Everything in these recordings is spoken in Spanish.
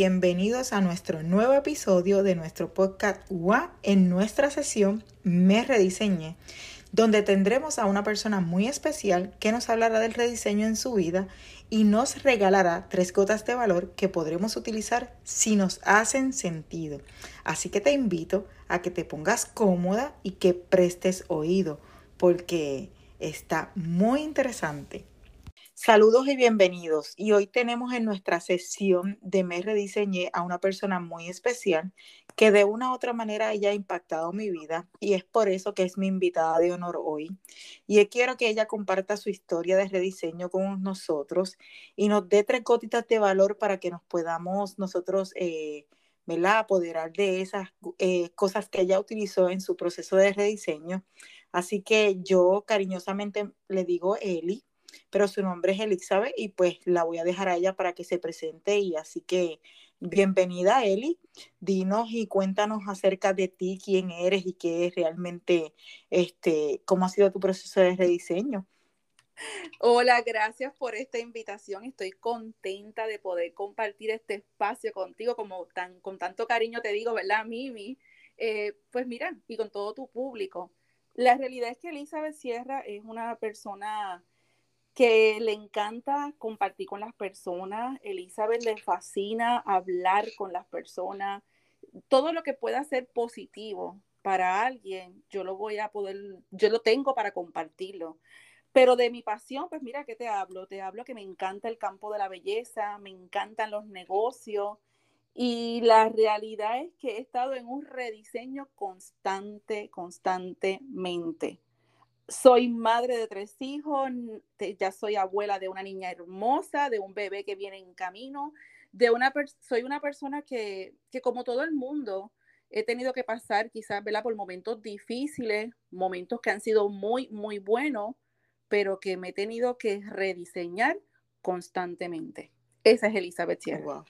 Bienvenidos a nuestro nuevo episodio de nuestro podcast en nuestra sesión Me Rediseñé, donde tendremos a una persona muy especial que nos hablará del rediseño en su vida y nos regalará tres gotas de valor que podremos utilizar si nos hacen sentido. Así que te invito a que te pongas cómoda y que prestes oído porque está muy interesante. Saludos y bienvenidos. Y hoy tenemos en nuestra sesión de Me Rediseñé a una persona muy especial que de una u otra manera haya impactado mi vida y es por eso que es mi invitada de honor hoy. Y quiero que ella comparta su historia de rediseño con nosotros y nos dé tres gotitas de valor para que nos podamos nosotros, eh, apoderar de esas eh, cosas que ella utilizó en su proceso de rediseño. Así que yo cariñosamente le digo Eli pero su nombre es Elizabeth y pues la voy a dejar a ella para que se presente y así que bienvenida Eli, dinos y cuéntanos acerca de ti, quién eres y qué es realmente, este, cómo ha sido tu proceso de rediseño. Hola, gracias por esta invitación. Estoy contenta de poder compartir este espacio contigo, como tan, con tanto cariño te digo, ¿verdad, Mimi? Eh, pues mira, y con todo tu público. La realidad es que Elizabeth Sierra es una persona que le encanta compartir con las personas. Elizabeth le fascina hablar con las personas. Todo lo que pueda ser positivo para alguien, yo lo voy a poder, yo lo tengo para compartirlo. Pero de mi pasión, pues mira, ¿qué te hablo? Te hablo que me encanta el campo de la belleza, me encantan los negocios y la realidad es que he estado en un rediseño constante, constantemente soy madre de tres hijos, ya soy abuela de una niña hermosa, de un bebé que viene en camino, de una soy una persona que, que, como todo el mundo he tenido que pasar quizás por momentos difíciles, momentos que han sido muy, muy buenos, pero que me he tenido que rediseñar constantemente. Esa es Elizabeth Sierra.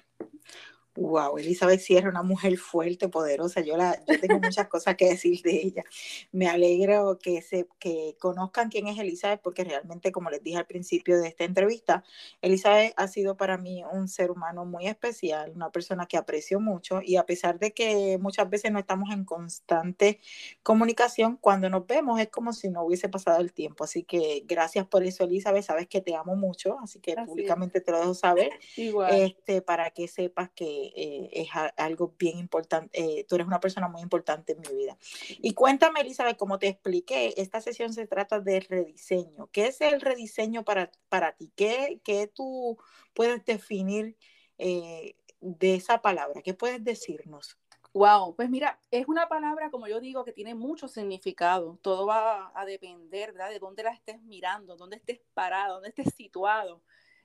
Elizabeth Sierra, una mujer fuerte, poderosa. Yo, la, yo tengo muchas cosas que decir de ella. Me alegro que, se, que conozcan quién es Elizabeth, porque realmente, como les dije al principio de esta entrevista, Elizabeth ha sido para mí un ser humano muy especial, una persona que aprecio mucho y a pesar de que muchas veces no estamos en constante comunicación, cuando nos vemos es como si no hubiese pasado el tiempo. Así que gracias por eso, Elizabeth. Sabes que te amo mucho, así que públicamente te lo dejo saber, Este, para que sepas que eh, es algo bien importante, eh, tú eres una persona muy importante en mi vida. Y cuéntame, Elizabeth, como te expliqué, esta sesión se trata de rediseño. ¿Qué es el rediseño para, para ti? ¿Qué, ¿Qué, tú puedes definir eh, de esa palabra? ¿Qué puedes decirnos? Wow, pues mira, es una palabra, como yo digo, que tiene mucho significado. Todo va a depender, ¿verdad? De dónde la estés mirando, dónde estés parado, dónde estés situado.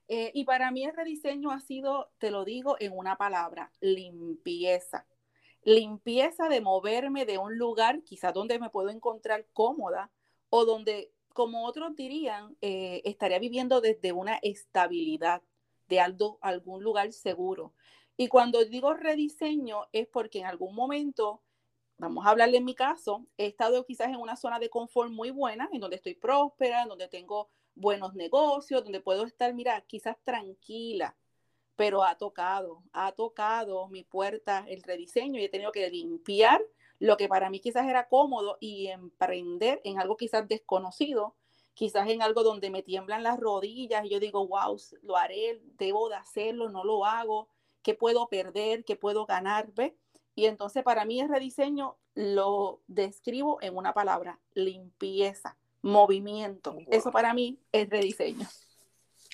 Eh, y para mí el rediseño ha sido, te lo digo en una palabra, limpieza. Limpieza de moverme de un lugar quizás donde me puedo encontrar cómoda o donde, como otros dirían, eh, estaría viviendo desde una estabilidad de algo, algún lugar seguro. Y cuando digo rediseño es porque en algún momento, vamos a hablarle en mi caso, he estado quizás en una zona de confort muy buena, en donde estoy próspera, en donde tengo buenos negocios, donde puedo estar, mira, quizás tranquila, pero ha tocado, ha tocado mi puerta el rediseño y he tenido que limpiar lo que para mí quizás era cómodo y emprender en algo quizás desconocido, quizás en algo donde me tiemblan las rodillas y yo digo, wow, lo haré, debo de hacerlo, no lo hago, ¿qué puedo perder? ¿Qué puedo ganar? ¿Ve? Y entonces para mí el rediseño lo describo en una palabra, limpieza movimiento. Eso para mí es rediseño.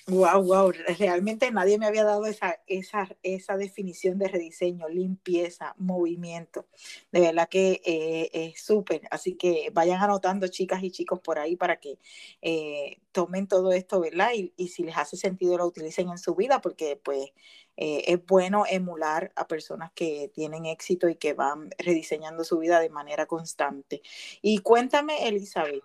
Wow, wow, realmente nadie me había dado esa, esa, esa definición de rediseño, limpieza, movimiento. De verdad que eh, es súper. Así que vayan anotando, chicas y chicos, por ahí para que eh, tomen todo esto, ¿verdad? Y, y, si les hace sentido lo utilicen en su vida, porque pues eh, es bueno emular a personas que tienen éxito y que van rediseñando su vida de manera constante. Y cuéntame, Elizabeth.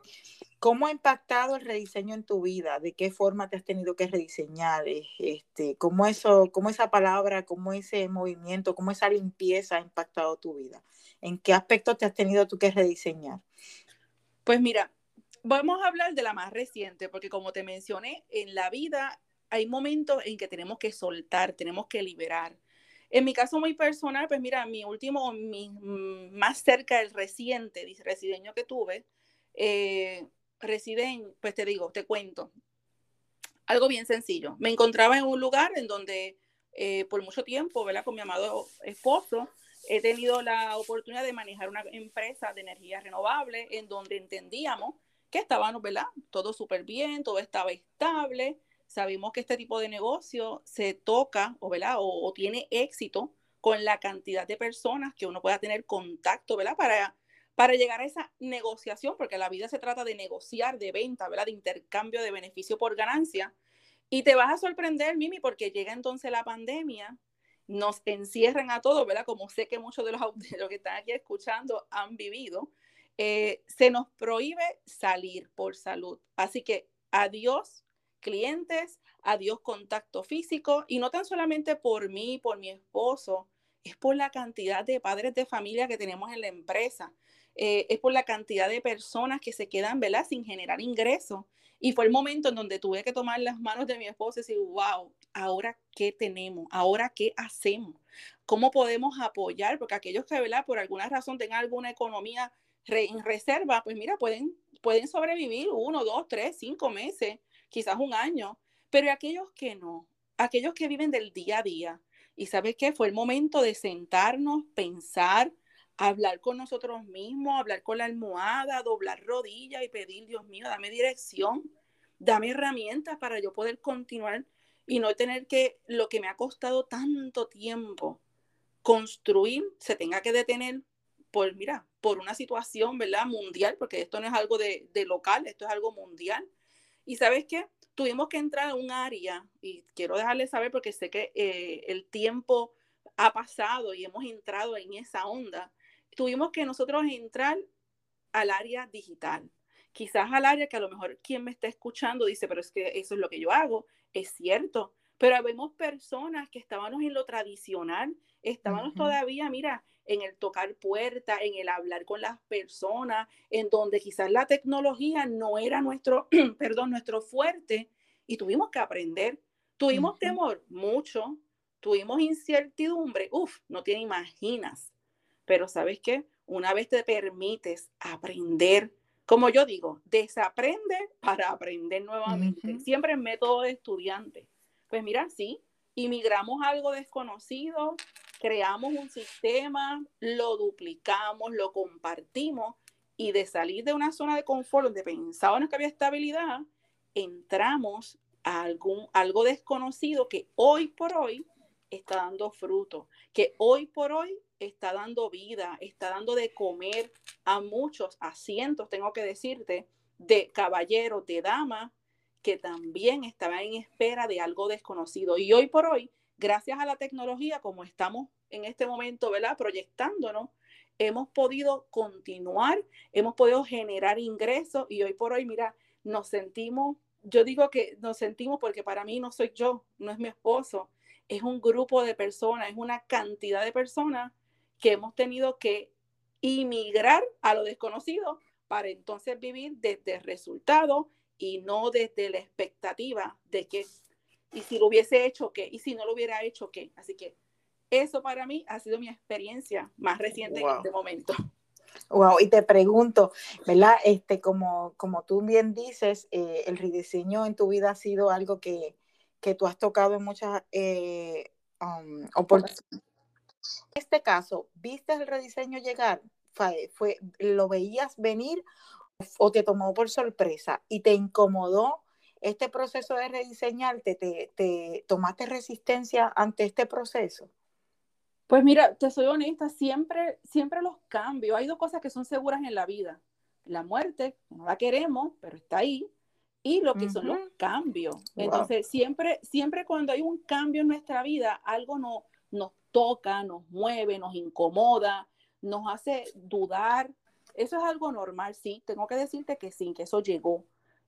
¿Cómo ha impactado el rediseño en tu vida? ¿De qué forma te has tenido que rediseñar? Este, ¿cómo, eso, ¿Cómo esa palabra, cómo ese movimiento, cómo esa limpieza ha impactado tu vida? ¿En qué aspecto te has tenido tú que rediseñar? Pues mira, vamos a hablar de la más reciente, porque como te mencioné, en la vida hay momentos en que tenemos que soltar, tenemos que liberar. En mi caso muy personal, pues mira, mi último, mi, mm, más cerca del reciente resideño que tuve, eh, residen, pues te digo, te cuento, algo bien sencillo. Me encontraba en un lugar en donde eh, por mucho tiempo, ¿verdad? Con mi amado esposo, he tenido la oportunidad de manejar una empresa de energía renovable en donde entendíamos que estábamos, ¿verdad? Todo súper bien, todo estaba estable. Sabemos que este tipo de negocio se toca o, ¿verdad? O, tiene éxito con la cantidad de personas que uno pueda tener contacto, ¿verdad? Para, llegar a esa negociación, porque la vida se trata de negociar, de venta, ¿verdad? De intercambio de beneficio por ganancia. Y te vas a sorprender, Mimi, porque llega entonces la pandemia, nos encierran a todos, ¿verdad? Como sé que muchos de los, de que están aquí escuchando han vivido. Eh, se nos prohíbe salir por salud. Así que adiós clientes, adiós contacto físico y no tan solamente por mí, por mi esposo, es por la cantidad de padres de familia que tenemos en la empresa, eh, es por la cantidad de personas que se quedan, ¿verdad? Sin generar ingresos. Y fue el momento en donde tuve que tomar las manos de mi esposo y decir, wow, ahora qué tenemos, ahora qué hacemos, cómo podemos apoyar, porque aquellos que, ¿verdad? Por alguna razón tengan alguna economía en reserva, pues mira, pueden, pueden sobrevivir uno, dos, tres, cinco meses, quizás un año, pero aquellos que no, aquellos que viven del día a día. Y sabes qué? Fue el momento de sentarnos, pensar, hablar con nosotros mismos, hablar con la almohada, doblar rodillas y pedir, Dios mío, dame dirección, dame herramientas para yo poder continuar y no tener que lo que me ha costado tanto tiempo construir se tenga que detener por, mira, por una situación, ¿verdad? Mundial, porque esto no es algo de, local, esto es algo mundial. Y sabes qué? Tuvimos que entrar a un área, y quiero dejarles saber porque sé que eh, el tiempo ha pasado y hemos entrado en esa onda. Tuvimos que nosotros entrar al área digital, quizás al área que a lo mejor quien me está escuchando dice, pero es que eso es lo que yo hago, es cierto, pero vemos personas que estábamos en lo tradicional, estábamos todavía, mira, en el tocar puertas, en el hablar con las personas, en donde quizás la tecnología no era nuestro, perdón, nuestro fuerte y tuvimos que aprender. Tuvimos temor, mucho, tuvimos incertidumbre, uff, no te imaginas. Pero sabes qué, una vez te permites aprender, como yo digo, desaprende para aprender nuevamente, siempre en método de estudiante. Pues mira, sí, inmigramos algo desconocido, creamos un sistema, lo duplicamos, lo compartimos y de salir de una zona de confort donde pensábamos que había estabilidad, entramos a algún, algo desconocido que hoy por hoy está dando fruto, que hoy por hoy está dando vida, está dando de comer a muchos, a cientos, tengo que decirte, de caballeros, de damas, que también estaban en espera de algo desconocido. Y hoy por hoy gracias a la tecnología, como estamos en este momento, ¿verdad? Proyectándonos, hemos podido continuar, hemos podido generar ingresos y hoy por hoy, mira, nos sentimos, yo digo que nos sentimos porque para mí no soy yo, no es mi esposo, es un grupo de personas, es una cantidad de personas que hemos tenido que inmigrar a lo desconocido para entonces vivir desde el resultado y no desde la expectativa de que y si lo hubiese hecho, ¿qué? Y si no lo hubiera hecho, ¿qué? Así que eso para mí ha sido mi experiencia más reciente en este momento. Wow, y te pregunto, ¿verdad? Este, como, como tú bien dices, eh, el rediseño en tu vida ha sido algo que, que tú has tocado en muchas eh, um, oportunidades. En este caso, ¿viste el rediseño llegar? Fue, fue, ¿Lo veías venir o te tomó por sorpresa y te incomodó este proceso de rediseñarte, te, te, tomaste resistencia ante este proceso? Pues mira, te soy honesta, siempre, siempre los cambios. Hay dos cosas que son seguras en la vida. La muerte, no la queremos, pero está ahí. Y lo que son los cambios. Entonces, siempre, siempre cuando hay un cambio en nuestra vida, algo no, nos toca, nos mueve, nos incomoda, nos hace dudar. Eso es algo normal, sí. Tengo que decirte que sí, que eso llegó.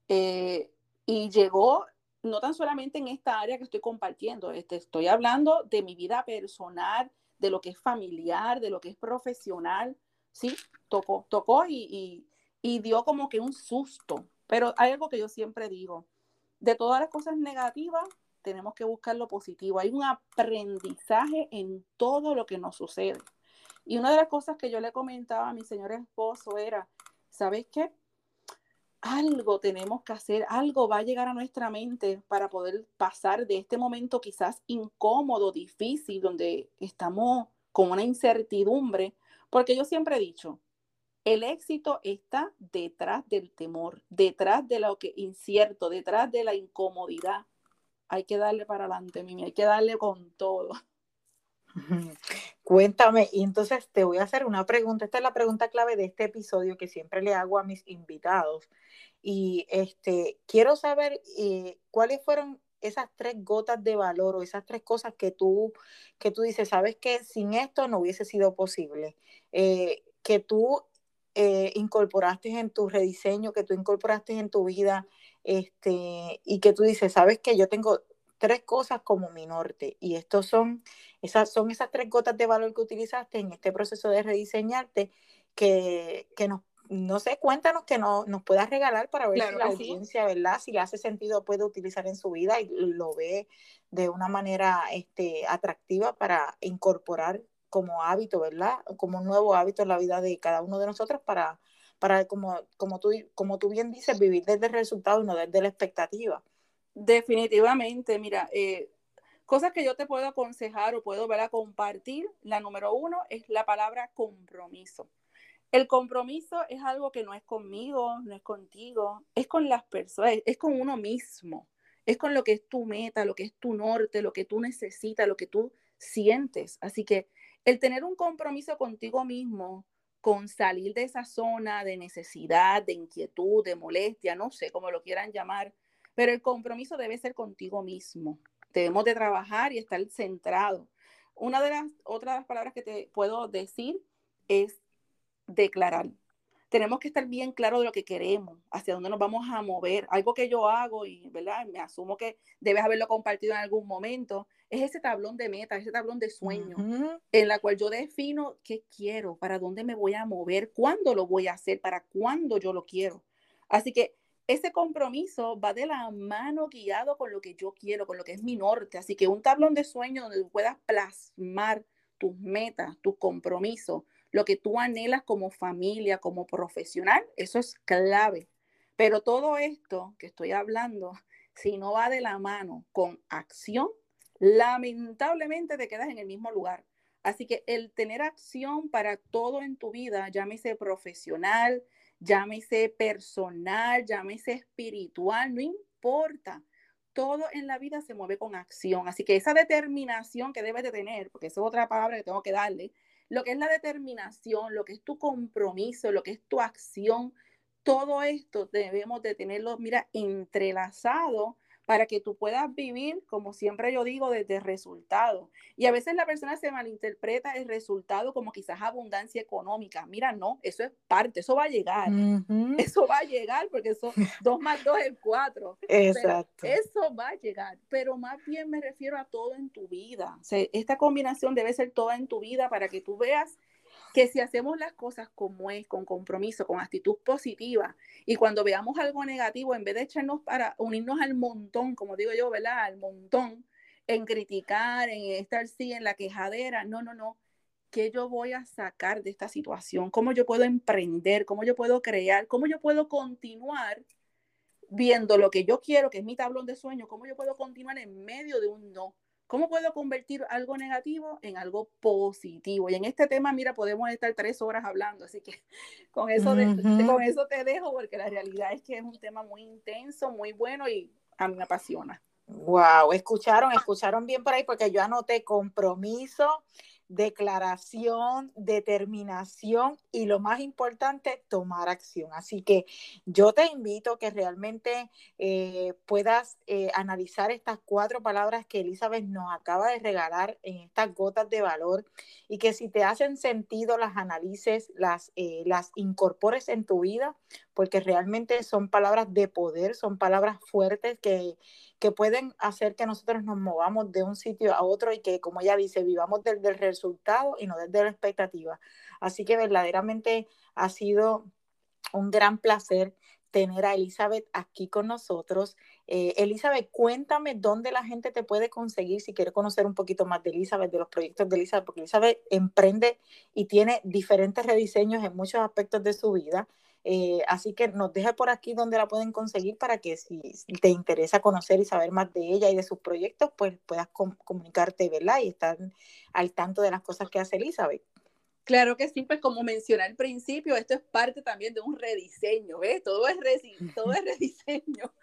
Eh, y llegó no tan solamente en esta área que estoy compartiendo, este, estoy hablando de mi vida personal, de lo que es familiar, de lo que es profesional, ¿sí? Tocó, tocó y, y, dio como que un susto. Pero hay algo que yo siempre digo, de todas las cosas negativas, tenemos que buscar lo positivo. Hay un aprendizaje en todo lo que nos sucede. Y una de las cosas que yo le comentaba a mi señor esposo era, ¿sabes qué? Algo tenemos que hacer, algo va a llegar a nuestra mente para poder pasar de este momento quizás incómodo, difícil, donde estamos con una incertidumbre, porque yo siempre he dicho, el éxito está detrás del temor, detrás de lo que incierto, detrás de la incomodidad. Hay que darle para adelante, Mimi, hay que darle con todo. Cuéntame, y entonces te voy a hacer una pregunta. Esta es la pregunta clave de este episodio que siempre le hago a mis invitados. Y este, quiero saber eh, cuáles fueron esas tres gotas de valor o esas tres cosas que tú, que tú dices, sabes que sin esto no hubiese sido posible. Eh, que tú eh, incorporaste en tu rediseño, que tú incorporaste en tu vida, este, y que tú dices, sabes que yo tengo tres cosas como mi norte, y estos son esas, son esas tres gotas de valor que utilizaste en este proceso de rediseñarte, que, que nos, no sé, cuéntanos que no, nos puedas regalar para ver si la audiencia, ¿verdad? Si le hace sentido, puede utilizar en su vida y lo ve de una manera este, atractiva para incorporar como hábito, ¿verdad? Como un nuevo hábito en la vida de cada uno de nosotros para, para como, como, tú, como tú bien dices, vivir desde el resultado y no desde la expectativa. Definitivamente, mira, eh, cosas que yo te puedo aconsejar o puedo ver a compartir, la número uno es la palabra compromiso. El compromiso es algo que no es conmigo, no es contigo, es con las personas, es con uno mismo, es con lo que es tu meta, lo que es tu norte, lo que tú necesitas, lo que tú sientes. Así que el tener un compromiso contigo mismo, con salir de esa zona de necesidad, de inquietud, de molestia, no sé cómo lo quieran llamar, pero el compromiso debe ser contigo mismo. Debemos de trabajar y estar centrado. Una de las otras palabras que te puedo decir es declarar tenemos que estar bien claros de lo que queremos, hacia dónde nos vamos a mover. Algo que yo hago y, ¿verdad? Me asumo que debes haberlo compartido en algún momento, es ese tablón de meta, ese tablón de sueños, en la cual yo defino qué quiero, para dónde me voy a mover, cuándo lo voy a hacer, para cuándo yo lo quiero. Así que ese compromiso va de la mano guiado con lo que yo quiero, con lo que es mi norte. Así que un tablón de sueños donde puedas plasmar tus metas, tus compromisos, lo que tú anhelas como familia, como profesional, eso es clave. Pero todo esto que estoy hablando, si no va de la mano con acción, lamentablemente te quedas en el mismo lugar. Así que el tener acción para todo en tu vida, llámese profesional, llámese personal, llámese espiritual, no importa. Todo en la vida se mueve con acción. Así que esa determinación que debes de tener, porque esa es otra palabra que tengo que darle, lo que es la determinación, lo que es tu compromiso, lo que es tu acción, todo esto debemos de tenerlo, mira, entrelazado para que tú puedas vivir, como siempre yo digo, desde resultado. Y a veces la persona se malinterpreta el resultado como quizás abundancia económica. Mira, no, eso es parte, eso va a llegar. Eso va a llegar porque eso, dos más dos es cuatro. Exacto. eso va a llegar, pero más bien me refiero a todo en tu vida. esta combinación debe ser toda en tu vida para que tú veas que si hacemos las cosas como es, con compromiso, con actitud positiva, y cuando veamos algo negativo, en vez de echarnos para unirnos al montón, como digo yo, ¿verdad? Al montón, en criticar, en estar sí, en la quejadera, no, no, no. ¿Qué yo voy a sacar de esta situación? ¿Cómo yo puedo emprender? ¿Cómo yo puedo crear? ¿Cómo yo puedo continuar viendo lo que yo quiero, que es mi tablón de sueño? ¿Cómo yo puedo continuar en medio de un no? ¿Cómo puedo convertir algo negativo en algo positivo? Y en este tema, mira, podemos estar tres horas hablando, así que con eso, con eso te dejo, porque la realidad es que es un tema muy intenso, muy bueno y a mí me apasiona. Wow, escucharon, escucharon bien por ahí, porque yo anoté compromiso, declaración, determinación y lo más importante, tomar acción. Así que yo te invito a que realmente eh, puedas eh, analizar estas cuatro palabras que Elizabeth nos acaba de regalar en estas gotas de valor y que si te hacen sentido las analices, las, eh, las incorpores en tu vida, porque realmente son palabras de poder, son palabras fuertes que, que pueden hacer que nosotros nos movamos de un sitio a otro y que, como ella dice, vivamos desde el y no desde la expectativa. Así que verdaderamente ha sido un gran placer tener a Elizabeth aquí con nosotros. Eh, Elizabeth, cuéntame dónde la gente te puede conseguir si quiere conocer un poquito más de Elizabeth, de los proyectos de Elizabeth, porque Elizabeth emprende y tiene diferentes rediseños en muchos aspectos de su vida. Eh, así que nos deja por aquí donde la pueden conseguir para que si te interesa conocer y saber más de ella y de sus proyectos, pues puedas comunicarte, ¿verdad? Y estar al tanto de las cosas que hace Elizabeth. Claro que sí, pues como mencioné al principio, esto es parte también de un rediseño, ¿ves? Todo es, todo es rediseño.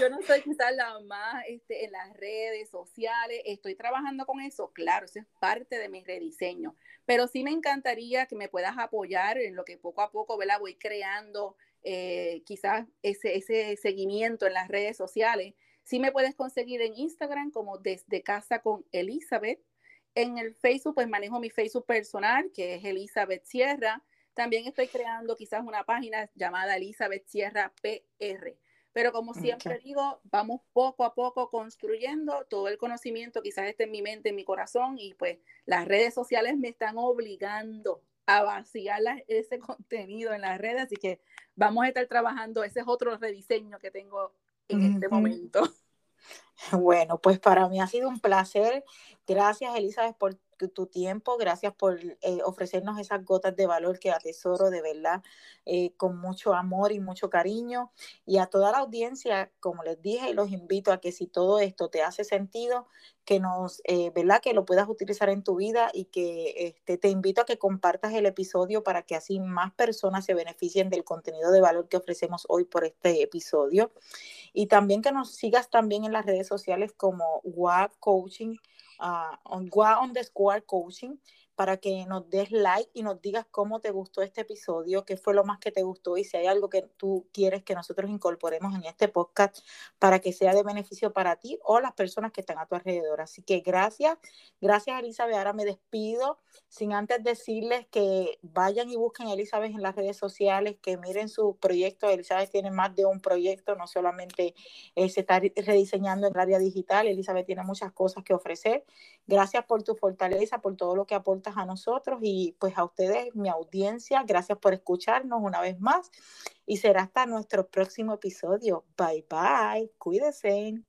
Yo no soy quizás la más este, en las redes sociales, estoy trabajando con eso, claro, eso es parte de mi rediseño, pero sí me encantaría que me puedas apoyar en lo que poco a poco, ¿verdad? Voy creando eh, quizás ese, ese seguimiento en las redes sociales. Sí me puedes conseguir en Instagram como desde casa con Elizabeth en el Facebook, pues manejo mi Facebook personal, que es Elizabeth Sierra. También estoy creando quizás una página llamada Elizabeth Sierra PR. Pero como siempre digo, vamos poco a poco construyendo todo el conocimiento, quizás esté en mi mente, en mi corazón, y pues las redes sociales me están obligando a vaciar ese contenido en las redes, así que vamos a estar trabajando, ese es otro rediseño que tengo en este momento. Bueno, pues para mí ha sido un placer. Gracias, Elizabeth, por tu tiempo, gracias por eh, ofrecernos esas gotas de valor que atesoro de verdad eh, con mucho amor y mucho cariño. Y a toda la audiencia, como les dije, los invito a que si todo esto te hace sentido, que nos, eh, ¿verdad? Que lo puedas utilizar en tu vida y que este, te invito a que compartas el episodio para que así más personas se beneficien del contenido de valor que ofrecemos hoy por este episodio. Y también que nos sigas también en las redes sociales como WA Coaching uh, on underscore coaching para que nos des like y nos digas cómo te gustó este episodio, qué fue lo más que te gustó y si hay algo que tú quieres que nosotros incorporemos en este podcast para que sea de beneficio para ti o las personas que están a tu alrededor. Así que gracias, gracias Elizabeth. Ahora me despido sin antes decirles que vayan y busquen a Elizabeth en las redes sociales, que miren su proyecto. Elizabeth tiene más de un proyecto, no solamente eh, se está rediseñando en el área digital, Elizabeth tiene muchas cosas que ofrecer. Gracias por tu fortaleza, por todo lo que aporta a nosotros y pues a ustedes, mi audiencia. Gracias por escucharnos una vez más y será hasta nuestro próximo episodio. Bye bye, cuídense.